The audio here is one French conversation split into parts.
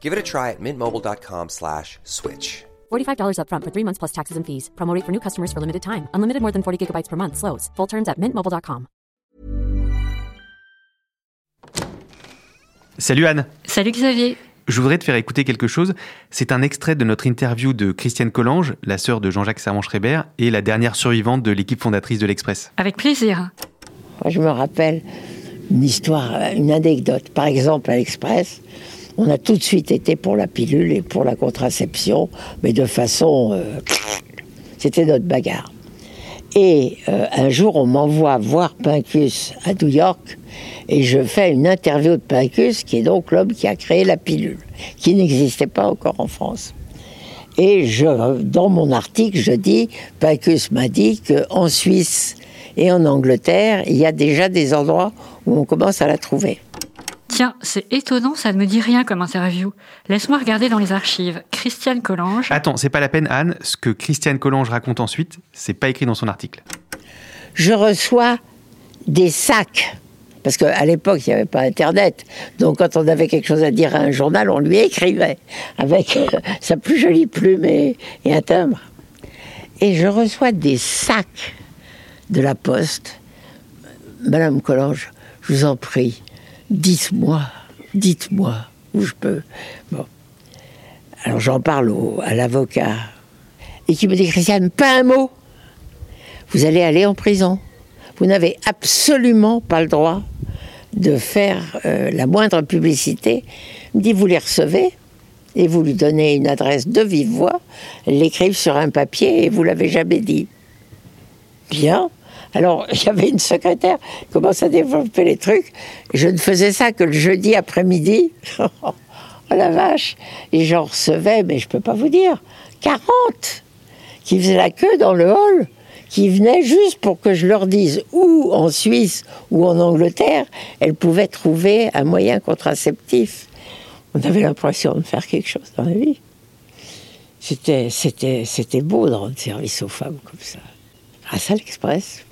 Give it a try at mintmobile.com slash switch. $45 upfront for three months plus taxes and fees. Promo rate for new customers for limited time. Unlimited more than 40 gigabytes per month. Slows. Full terms at mintmobile.com. Salut Anne. Salut Xavier. Je voudrais te faire écouter quelque chose. C'est un extrait de notre interview de Christiane Collange, la sœur de Jean-Jacques Servan-Schreiber et la dernière survivante de l'équipe fondatrice de l'Express. Avec plaisir. Moi, je me rappelle une histoire, une anecdote. Par exemple, à l'Express, on a tout de suite été pour la pilule et pour la contraception, mais de façon... euh, C'était notre bagarre. Et euh, un jour, on m'envoie voir Pincus à New York et je fais une interview de Pincus, qui est donc l'homme qui a créé la pilule, qui n'existait pas encore en France. Et je, dans mon article, je dis, Pincus m'a dit qu'en Suisse et en Angleterre, il y a déjà des endroits où on commence à la trouver. Tiens, c'est étonnant, ça ne me dit rien comme interview. Laisse-moi regarder dans les archives. Christiane Collange. Attends, c'est pas la peine Anne, ce que Christiane Collange raconte ensuite, c'est pas écrit dans son article. je reçois des sacs. Parce qu'à l'époque, il n'y avait pas Internet. Donc, quand on avait quelque chose à dire à un journal, on lui écrivait avec euh, sa plus jolie plume et, et un timbre. Et je reçois des sacs de la poste. Madame Collange, je vous en prie, dites-moi, dites-moi où je peux. Bon. Alors, j'en parle au- à l'avocat. Et qui me dit, Christiane, pas un mot vous allez aller en prison. Vous n'avez absolument pas le droit de faire euh, la moindre publicité. Il me dit, vous les recevez et vous lui donnez une adresse de vive voix, l'écrivent sur un papier et vous l'avez jamais dit. Bien. Alors, avait une secrétaire qui commence à développer les trucs. Je ne faisais ça que le jeudi après-midi. oh la vache Et j'en recevais, mais je peux pas vous dire, 40 qui faisaient la queue dans le hall, qui venaient juste pour que je leur dise où en Suisse ou en Angleterre, elles pouvaient trouver un moyen contraceptif. On avait l'impression de faire quelque chose dans la vie. C'était, beau de rendre service aux femmes comme ça. À l'Express.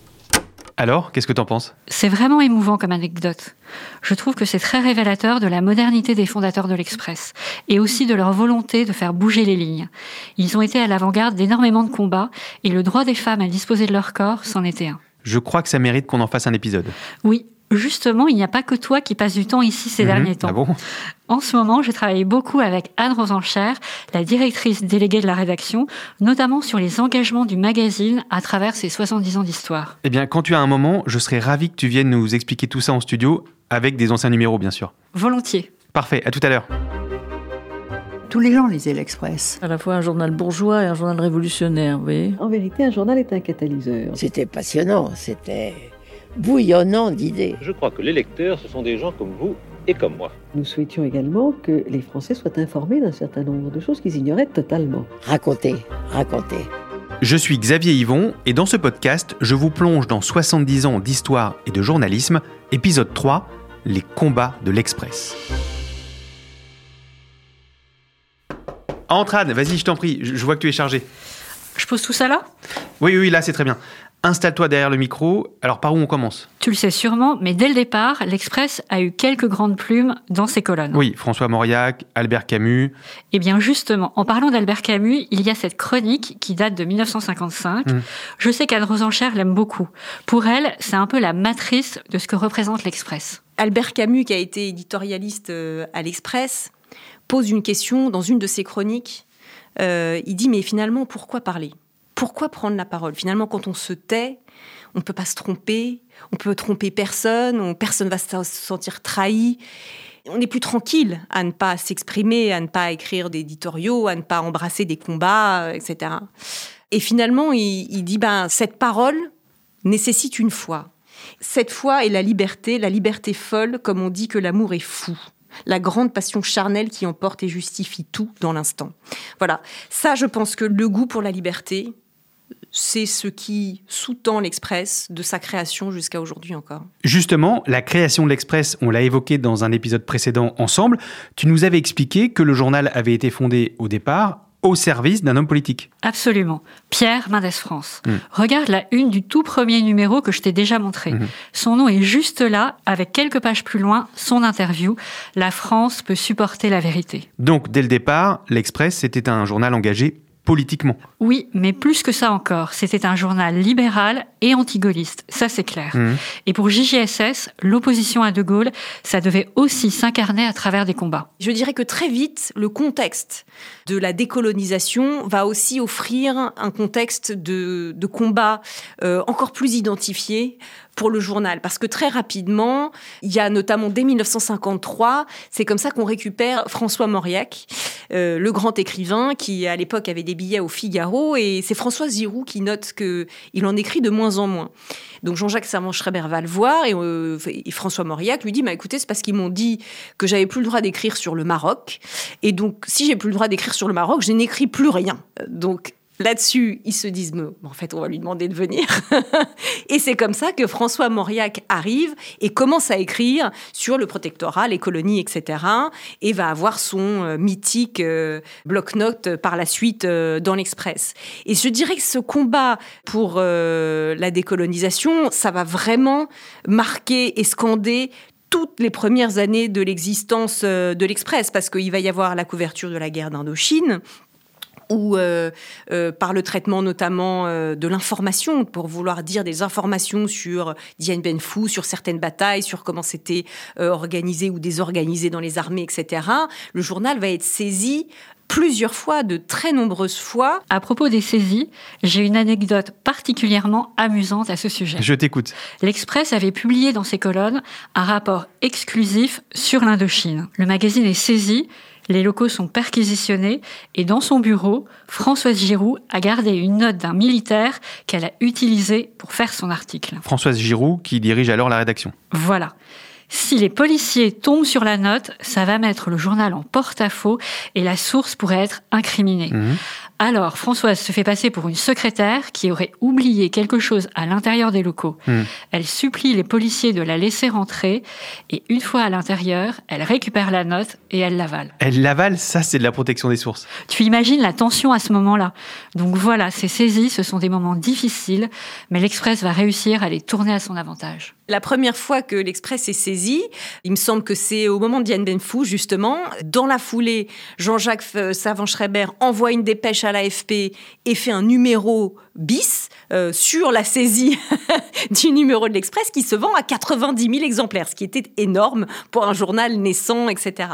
Alors, qu'est-ce que t'en penses? C'est vraiment émouvant comme anecdote. Je trouve que c'est très révélateur de la modernité des fondateurs de l'Express et aussi de leur volonté de faire bouger les lignes. Ils ont été à l'avant-garde d'énormément de combats et le droit des femmes à disposer de leur corps s'en était un. Je crois que ça mérite qu'on en fasse un épisode. Oui, justement, il n'y a pas que toi qui passes du temps ici ces Mhm. derniers temps. Ah bon? En ce moment, je travaille beaucoup avec Anne Rosencher, la directrice déléguée de la rédaction, notamment sur les engagements du magazine à travers ses 70 ans d'histoire. Eh bien, quand tu as un moment, je serais ravi que tu viennes nous expliquer tout ça en studio, avec des anciens numéros, bien sûr. Volontiers. Parfait, à tout à l'heure. Tous les gens lisaient l'Express. À la fois un journal bourgeois et un journal révolutionnaire, vous voyez? En vérité, un journal est un catalyseur. C'était passionnant, c'était bouillonnant d'idées. Je crois que les lecteurs, ce sont des gens comme vous et comme moi. Nous souhaitions également que les Français soient informés d'un certain nombre de choses qu'ils ignoraient totalement. Raconter, raconter. Je suis Xavier Yvon et dans ce podcast, je vous plonge dans 70 ans d'histoire et de journalisme, épisode 3, les combats de l'Express. Entre Anne, vas-y, je t'en prie, je je vois que tu es chargé. Je pose tout ça là? Oui, oui, là, c'est très bien. Installe-toi derrière le micro. Alors, par où on commence? Tu le sais sûrement, mais dès le départ, l'Express a eu quelques grandes plumes dans ses colonnes. Oui, François Mauriac, Albert Camus. Eh bien justement, en parlant d'Albert Camus, il y a cette chronique qui date de 1955. Mm. Je sais qu'Anne Rosencher l'aime beaucoup. Pour elle, c'est un peu la matrice de ce que représente l'Express. Albert Camus, qui a été éditorialiste euh, à l'Express, pose une question dans une de ses chroniques euh, il dit mais finalement pourquoi parler? Pourquoi prendre la parole? Finalement quand on se tait, on ne peut pas se tromper, on peut tromper personne, on, personne va se sentir trahi. On est plus tranquille à ne pas s'exprimer, à ne pas écrire d'éditoriaux, à ne pas embrasser des combats, etc. Et finalement, il, il dit ben cette parole nécessite une foi. Cette foi est la liberté, la liberté folle, comme on dit que l'amour est fou la grande passion charnelle qui emporte et justifie tout dans l'instant. Voilà, ça je pense que le goût pour la liberté, c'est ce qui sous-tend l'Express de sa création jusqu'à aujourd'hui encore. Justement, la création de l'Express, on l'a évoqué dans un épisode précédent ensemble, tu nous avais expliqué que le journal avait été fondé au départ au service d'un homme politique. Absolument. Pierre Mendès France. Hmm. Regarde la une du tout premier numéro que je t'ai déjà montré. Hmm. Son nom est juste là, avec quelques pages plus loin, son interview. La France peut supporter la vérité. Donc, dès le départ, l'Express, c'était un journal engagé politiquement. Oui, mais plus que ça encore. C'était un journal libéral et anti-gaulliste, ça c'est clair. Mmh. Et pour JGSS, l'opposition à De Gaulle, ça devait aussi s'incarner à travers des combats. Je dirais que très vite, le contexte de la décolonisation va aussi offrir un contexte de, de combat euh, encore plus identifié pour le journal. Parce que très rapidement, il y a notamment dès 1953, c'est comme ça qu'on récupère François Mauriac, euh, le grand écrivain qui à l'époque avait des billets au Figaro. Et c'est François Giroud qui note qu'il en écrit de moins en moins. Donc Jean-Jacques Servan-Schreiber va le voir et, euh, et, François Mauriac lui dit bah, écoutez, c'est parce qu'ils m'ont dit que j'avais plus le droit d'écrire sur le Maroc. Et donc, si j'ai plus le droit d'écrire sur le Maroc, je n'écris plus rien. Donc, Là-dessus, ils se disent, en fait, on va lui demander de venir. et c'est comme ça que François Mauriac arrive et commence à écrire sur le protectorat, les colonies, etc. Et va avoir son euh, mythique euh, bloc-notes par la suite euh, dans l'Express. Et je dirais que ce combat pour la décolonisation, ça va vraiment marquer et scander toutes les premières années de l'existence de l'Express, parce qu'il va y avoir la couverture de la guerre d'Indochine, ou euh, euh, par le traitement notamment euh, de l'information, pour vouloir dire des informations sur Dien Ben Phu, sur certaines batailles, sur comment c'était organisé ou désorganisé dans les armées, etc. Le journal va être saisi plusieurs fois, de très nombreuses fois. À propos des saisies, j'ai une anecdote particulièrement amusante à ce sujet. Je t'écoute. L'Express avait publié dans ses colonnes un rapport exclusif sur l'Indochine. Le magazine est saisi les locaux sont perquisitionnés et dans son bureau, Françoise Giroud a gardé une note d'un militaire qu'elle a utilisé pour faire son article. Françoise Giroud qui dirige alors la rédaction. Voilà. Si les policiers tombent sur la note, ça va mettre le journal en porte-à-faux et la source pourrait être incriminée. Mhm. Alors, Françoise se fait passer pour une secrétaire qui aurait oublié quelque chose à l'intérieur des locaux. Hmm. Elle supplie les policiers de la laisser rentrer et une fois à l'intérieur, elle récupère la note et elle l'avale. Elle l'avale, ça c'est de la protection des sources. Tu imagines la tension à ce moment-là. Donc voilà, ces saisies, ce sont des moments difficiles, mais l'Express va réussir à les tourner à son avantage. La première fois que l'Express est saisi, il me semble que c'est au moment de Diane Benfou, justement. Dans la foulée, Jean-Jacques Savant-Schreiber envoie une dépêche à l'AFP et fait un numéro bis euh, sur la saisie du numéro de l'Express qui se vend à 90 000 exemplaires, ce qui était énorme pour un journal naissant, etc.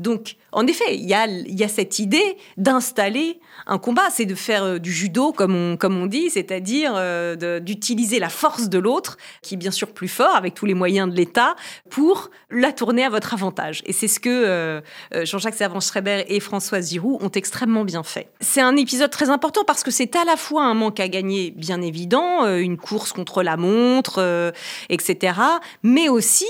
Donc, en effet, il y a, cette idée d'installer un combat, c'est de faire euh, du judo, comme on, dit, c'est-à-dire euh, d'utiliser la force de l'autre, qui est bien sûr plus fort, avec tous les moyens de l'État, pour la tourner à votre avantage. Et c'est ce que Jean-Jacques Servan-Schreiber et Françoise Giroud ont extrêmement bien fait. C'est un épisode très important parce que c'est à la fois un manque à gagner, bien évident, euh, une course contre la montre, euh, etc., mais aussi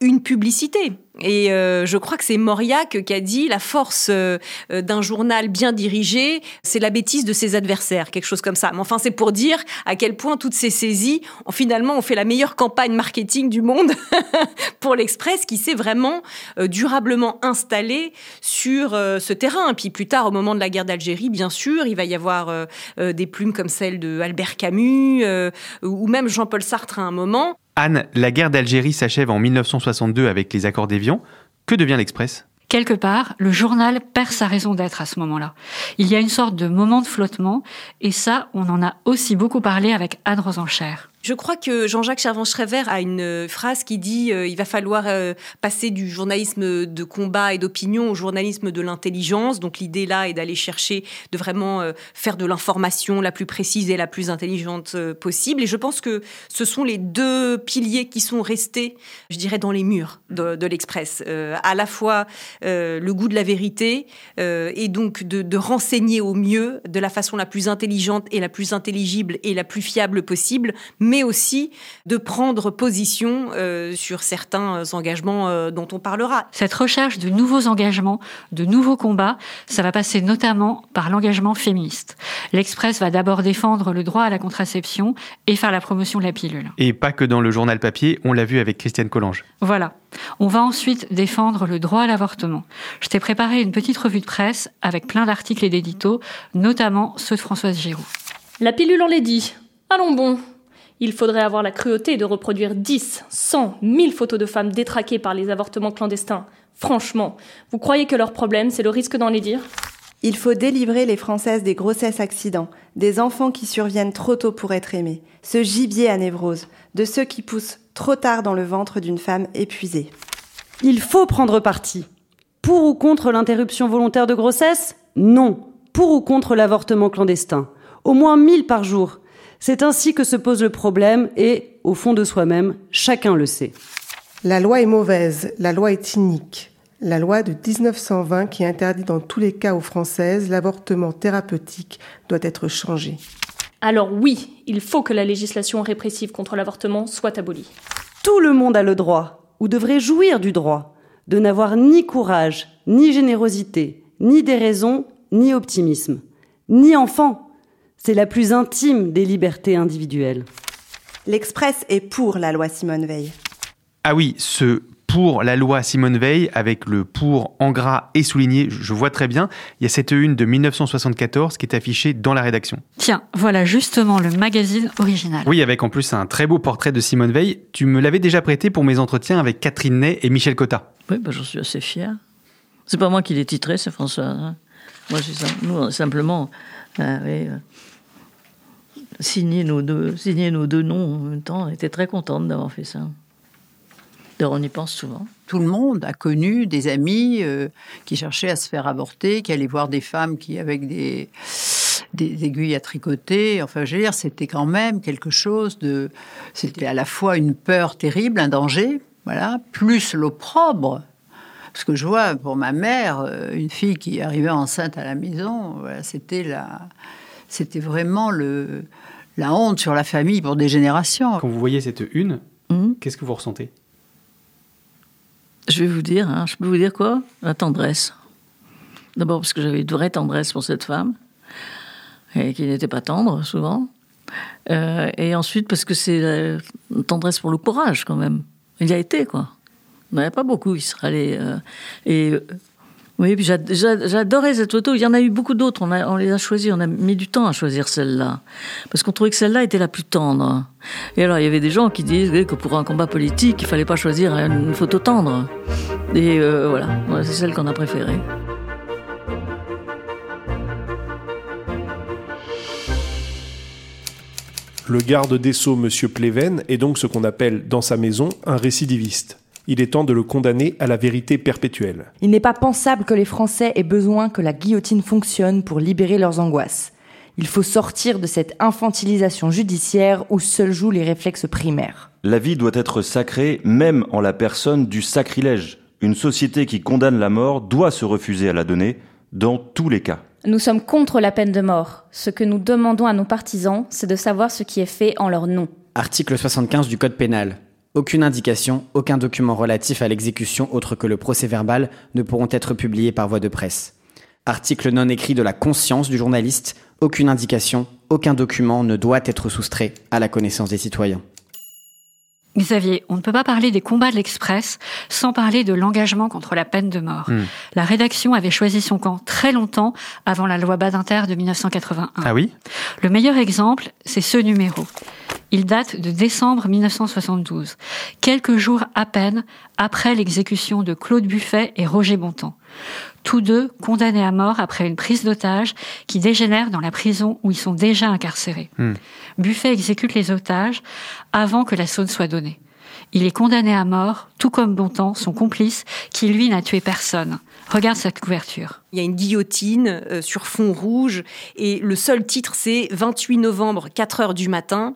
une publicité. Et euh, je crois que c'est Mauriac qui a dit la force euh, d'un journal bien dirigé, c'est la bêtise de ses adversaires, quelque chose comme ça. Mais enfin, c'est pour dire à quel point toutes ces saisies, ont, finalement, ont fait la meilleure campagne marketing du monde pour l'Express, qui s'est vraiment euh, durablement installé sur ce terrain. Puis plus tard, au moment de la guerre d'Algérie, bien sûr, il va y avoir des plumes comme celle de Albert Camus ou même Jean-Paul Sartre à un moment. Anne, la guerre d'Algérie s'achève en 1962 avec les accords d'Évian. Que devient l'Express? Quelque part, le journal perd sa raison d'être à ce moment-là. Il y a une sorte de moment de flottement, et ça, on en a aussi beaucoup parlé avec Anne Rosencher. Je crois que Jean-Jacques Chervan-Schreiber a une phrase qui dit euh, il va falloir euh, passer du journalisme de combat et d'opinion au journalisme de l'intelligence. Donc l'idée là est d'aller chercher de vraiment euh, faire de l'information la plus précise et la plus intelligente possible. Et je pense que ce sont les deux piliers qui sont restés, je dirais, dans les murs de, l'Express. à la fois le goût de la vérité et donc de renseigner au mieux de la façon la plus intelligente et la plus intelligible et la plus fiable possible mais aussi de prendre position euh, sur certains engagements euh, dont on parlera. Cette recherche de nouveaux engagements, de nouveaux combats, ça va passer notamment par l'engagement féministe. L'Express va d'abord défendre le droit à la contraception et faire la promotion de la pilule. Et pas que dans le journal papier, on l'a vu avec Christiane Collange. Voilà. On va ensuite défendre le droit à l'avortement. Je t'ai préparé une petite revue de presse avec plein d'articles et d'éditos, notamment ceux de Françoise Giroud. La pilule, on l'a dit. Allons bon, il faudrait avoir la cruauté de reproduire 10, 100, 1000 photos de femmes détraquées par les avortements clandestins. Franchement, vous croyez que leur problème, c'est le risque d'en les dire? Il faut délivrer les Françaises des grossesses accidents, des enfants qui surviennent trop tôt pour être aimés, ce gibier à névrose, de ceux qui poussent trop tard dans le ventre d'une femme épuisée. Il faut prendre parti. Pour ou contre l'interruption volontaire de grossesse? Non. Pour ou contre l'avortement clandestin Au moins 1000 par jour. C'est ainsi que se pose le problème et, au fond de soi-même, chacun le sait. La loi est mauvaise, la loi est inique. La loi de 1920 qui interdit dans tous les cas aux Françaises l'avortement thérapeutique doit être changée. Alors oui, il faut que la législation répressive contre l'avortement soit abolie. Tout le monde a le droit, ou devrait jouir du droit, de n'avoir ni courage, ni générosité, ni déraison, ni optimisme, ni enfant, c'est la plus intime des libertés individuelles. L'Express est pour la loi Simone Veil. Ah oui, ce pour la loi Simone Veil, avec le pour en gras et souligné, je vois très bien. Il y a cette une de 1974 qui est affichée dans la rédaction. Tiens, voilà justement le magazine original. Oui, avec en plus un très beau portrait de Simone Veil. Tu me l'avais déjà prêté pour mes entretiens avec Catherine Ney et Michel Cotta. Oui, bah, j'en suis assez fier. C'est pas moi qui l'ai titré, c'est François. Hein. Moi, nous, simplement. Euh, euh, signer nos deux, signer nos deux noms en même temps. On était très contente d'avoir fait ça. D'ailleurs, on y pense souvent. Tout le monde a connu des amis euh, qui cherchaient à se faire avorter, qui allaient voir des femmes qui, avec des, des aiguilles à tricoter, enfin, je veux dire, c'était quand même quelque chose de. C'était à la fois une peur terrible, un danger, voilà, plus l'opprobre. Parce que je vois, pour ma mère, euh, une fille qui arrivait enceinte à la maison, c'était la. C'était vraiment le, la honte sur la famille pour des générations. Quand vous voyez cette une, hmm? qu'est-ce que vous ressentez? Je vais vous dire, hein, je peux vous dire quoi? La tendresse. D'abord parce que j'avais une vraie tendresse pour cette femme, et qui n'était pas tendre souvent. Euh, et ensuite parce que c'est une tendresse pour le courage quand même. Il y a été quoi. Il n'y en avait pas beaucoup qui seraient allés. Euh, et oui, puis j'adorais cette photo. Il y en a eu beaucoup d'autres. On, les a choisis. On a mis du temps à choisir celle-là. Parce qu'on trouvait que celle-là était la plus tendre. Et alors, il y avait des gens qui disaient que pour un combat politique, il fallait pas choisir une photo tendre. Et euh, voilà, c'est celle qu'on a préférée. Le garde des Sceaux, M. Pleven, est donc ce qu'on appelle dans sa maison un récidiviste il est temps de le condamner à la vérité perpétuelle. Il n'est pas pensable que les Français aient besoin que la guillotine fonctionne pour libérer leurs angoisses. Il faut sortir de cette infantilisation judiciaire où seuls jouent les réflexes primaires. La vie doit être sacrée même en la personne du sacrilège. Une société qui condamne la mort doit se refuser à la donner dans tous les cas. Nous sommes contre la peine de mort. Ce que nous demandons à nos partisans, c'est de savoir ce qui est fait en leur nom. Article 75 du Code pénal. Aucune indication, aucun document relatif à l'exécution autre que le procès verbal ne pourront être publiés par voie de presse. Article non écrit de la conscience du journaliste, aucune indication, aucun document ne doit être soustrait à la connaissance des citoyens. Xavier, on ne peut pas parler des combats de l'Express sans parler de l'engagement contre la peine de mort. Hmm. La rédaction avait choisi son camp très longtemps avant la loi Badinter de 1981. Ah oui? Le meilleur exemple, c'est ce numéro. Il date de décembre 1972, quelques jours à peine après l'exécution de Claude Buffet et Roger Bontemps. Tous deux condamnés à mort après une prise d'otages qui dégénère dans la prison où ils sont déjà incarcérés. Hmm. Buffet exécute les otages avant que la saune soit donnée. Il est condamné à mort, tout comme Bontemps, son complice, qui lui n'a tué personne. Regarde cette couverture. Il y a une guillotine euh, sur fond rouge et le seul titre c'est 28 novembre, 4 heures du matin.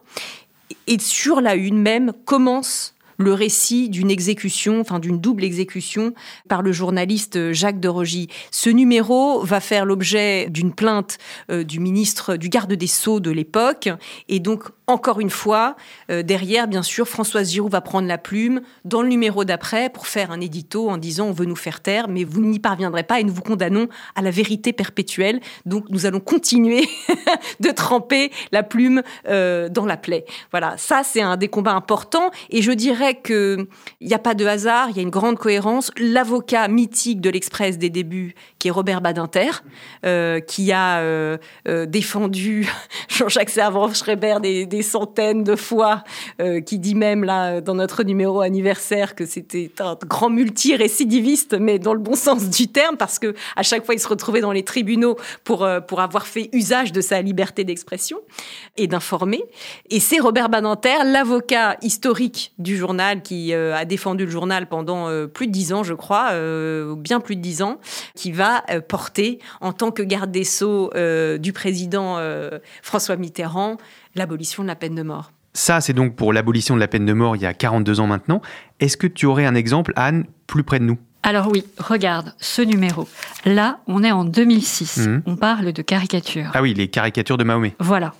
Et sur la une même commence le récit d'une exécution, enfin d'une double exécution par le journaliste Jacques de Rogy. Ce numéro va faire l'objet d'une plainte euh, du ministre, du garde des Sceaux de l'époque, et donc encore une fois, euh, derrière, bien sûr, Françoise Giroud va prendre la plume dans le numéro d'après pour faire un édito en disant on veut nous faire taire, mais vous n'y parviendrez pas et nous vous condamnons à la vérité perpétuelle. Donc nous allons continuer de tremper la plume euh, dans la plaie. Voilà, ça c'est un des combats importants et je dirais que il n'y a pas de hasard, il y a une grande cohérence. L'avocat mythique de l'Express des débuts, qui est Robert Badinter, euh, qui a défendu Jean-Jacques Servan-Schreiber des des centaines de fois, euh, qui dit même là dans notre numéro anniversaire que c'était un grand multi-récidiviste, mais dans le bon sens du terme, parce que à chaque fois il se retrouvait dans les tribunaux pour euh, pour avoir fait usage de sa liberté d'expression et d'informer. Et c'est Robert Badinter, l'avocat historique du journal, qui euh, a défendu le journal pendant plus de dix ans, je crois, bien plus de dix ans, qui va porter en tant que garde des sceaux du président François Mitterrand l'abolition de la peine de mort. Ça, c'est donc pour l'abolition de la peine de mort il y a 42 ans maintenant. Est-ce que tu aurais un exemple, Anne, plus près de nous? Alors oui, regarde ce numéro. Là, on est en 2006. Mhm. On parle de caricatures. Ah oui, les caricatures de Mahomet. Voilà.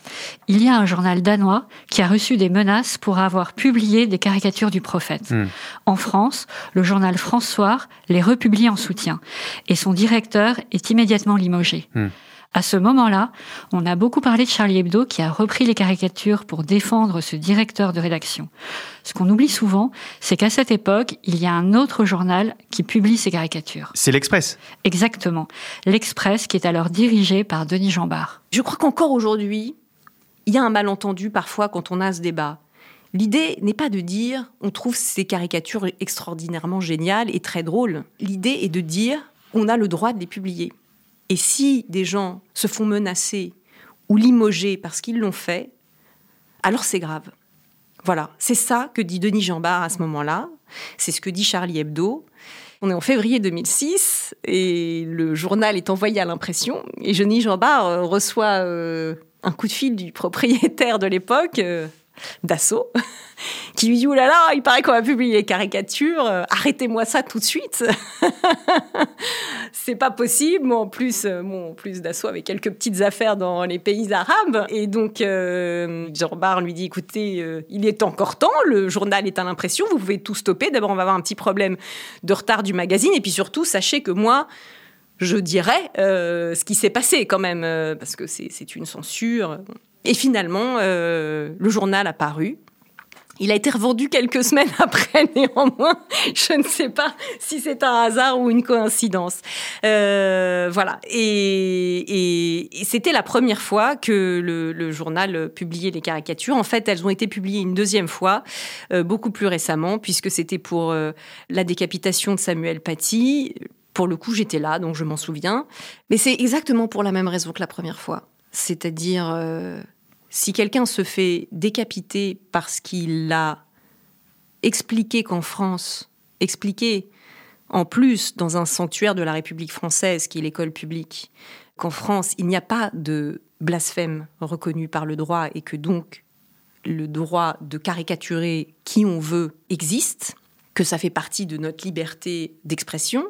Il y a un journal danois qui a reçu des menaces pour avoir publié des caricatures du prophète. Mhm. En France, le journal François les republie en soutien. Et son directeur est immédiatement limogé. Mhm. À ce moment-là, on a beaucoup parlé de Charlie Hebdo qui a repris les caricatures pour défendre ce directeur de rédaction. Ce qu'on oublie souvent, c'est qu'à cette époque, il y a un autre journal qui publie ces caricatures. C'est l'Express. Exactement. L'Express qui est alors dirigé par Denis Jambard. Je crois qu'encore aujourd'hui, il y a un malentendu parfois quand on a ce débat. L'idée n'est pas de dire on trouve ces caricatures extraordinairement géniales et très drôles. L'idée est de dire on a le droit de les publier. Et si des gens se font menacer ou limoger parce qu'ils l'ont fait, alors c'est grave. Voilà, c'est ça que dit Denis Jambard à ce moment-là, c'est ce que dit Charlie Hebdo. On est en février 2006 et le journal est envoyé à l'impression et Denis Jambard euh, reçoit euh, un coup de fil du propriétaire de l'époque, euh, d'assaut, qui lui dit Ouh là là, il paraît qu'on va publier les caricatures, euh, arrêtez-moi ça tout de suite. c'est pas possible. En plus, euh, mon plus d'assaut avec quelques petites affaires dans les pays arabes. Et donc, euh, Jean lui dit Écoutez, euh, il est encore temps, le journal est à l'impression, vous pouvez tout stopper. D'abord, on va avoir un petit problème de retard du magazine. Et puis surtout, sachez que moi, je dirais ce qui s'est passé quand même, parce que c'est une censure. Et finalement, euh, le journal a paru. Il a été revendu quelques semaines après, néanmoins. Je ne sais pas si c'est un hasard ou une coïncidence. Euh, voilà. Et, c'était la première fois que le, journal publiait les caricatures. En fait, elles ont été publiées une deuxième fois, euh, beaucoup plus récemment, puisque c'était pour la décapitation de Samuel Paty. Pour le coup, j'étais là, donc je m'en souviens. Mais c'est exactement pour la même raison que la première fois. C'est-à-dire, si quelqu'un se fait décapiter parce qu'il a expliqué qu'en France, expliqué en plus dans un sanctuaire de la République française, qui est l'école publique, qu'en France, il n'y a pas de blasphème reconnu par le droit et que donc le droit de caricaturer qui on veut existe, que ça fait partie de notre liberté d'expression.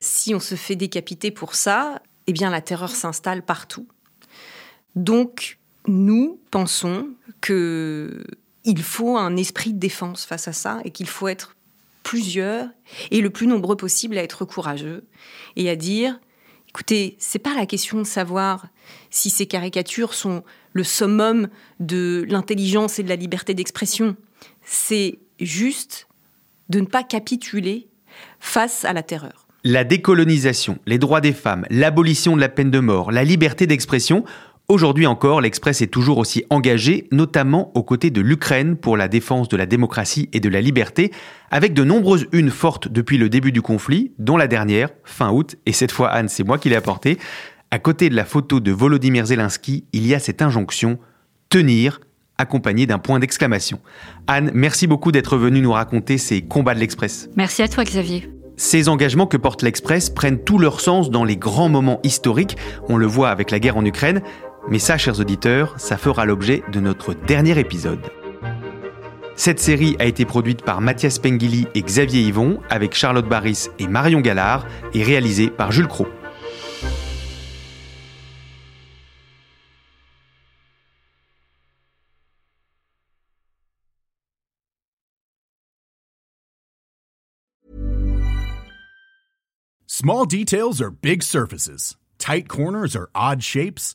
Si on se fait décapiter pour ça, eh bien la terreur s'installe partout. Donc, nous pensons que il faut un esprit de défense face à ça et qu'il faut être plusieurs et le plus nombreux possible à être courageux et à dire écoutez, c'est pas la question de savoir si ces caricatures sont le summum de l'intelligence et de la liberté d'expression. C'est juste de ne pas capituler face à la terreur. La décolonisation, les droits des femmes, l'abolition de la peine de mort, la liberté d'expression, Aujourd'hui encore, l'Express est toujours aussi engagé, notamment aux côtés de l'Ukraine pour la défense de la démocratie et de la liberté, avec de nombreuses unes fortes depuis le début du conflit, dont la dernière, fin août, et cette fois Anne, c'est moi qui l'ai apportée. À côté de la photo de Volodymyr Zelensky, il y a cette injonction tenir, accompagnée d'un point d'exclamation. Anne, merci beaucoup d'être venue nous raconter ces combats de l'Express. Merci à toi, Xavier. Ces engagements que porte l'Express prennent tout leur sens dans les grands moments historiques. On le voit avec la guerre en Ukraine, mais ça, chers auditeurs, ça fera l'objet de notre dernier épisode. Cette série a été produite par Mathias Pengili et Xavier Yvon, avec Charlotte Barris et Marion Gallard, et réalisée par Jules Cros. Small details are big surfaces. Tight corners are odd shapes.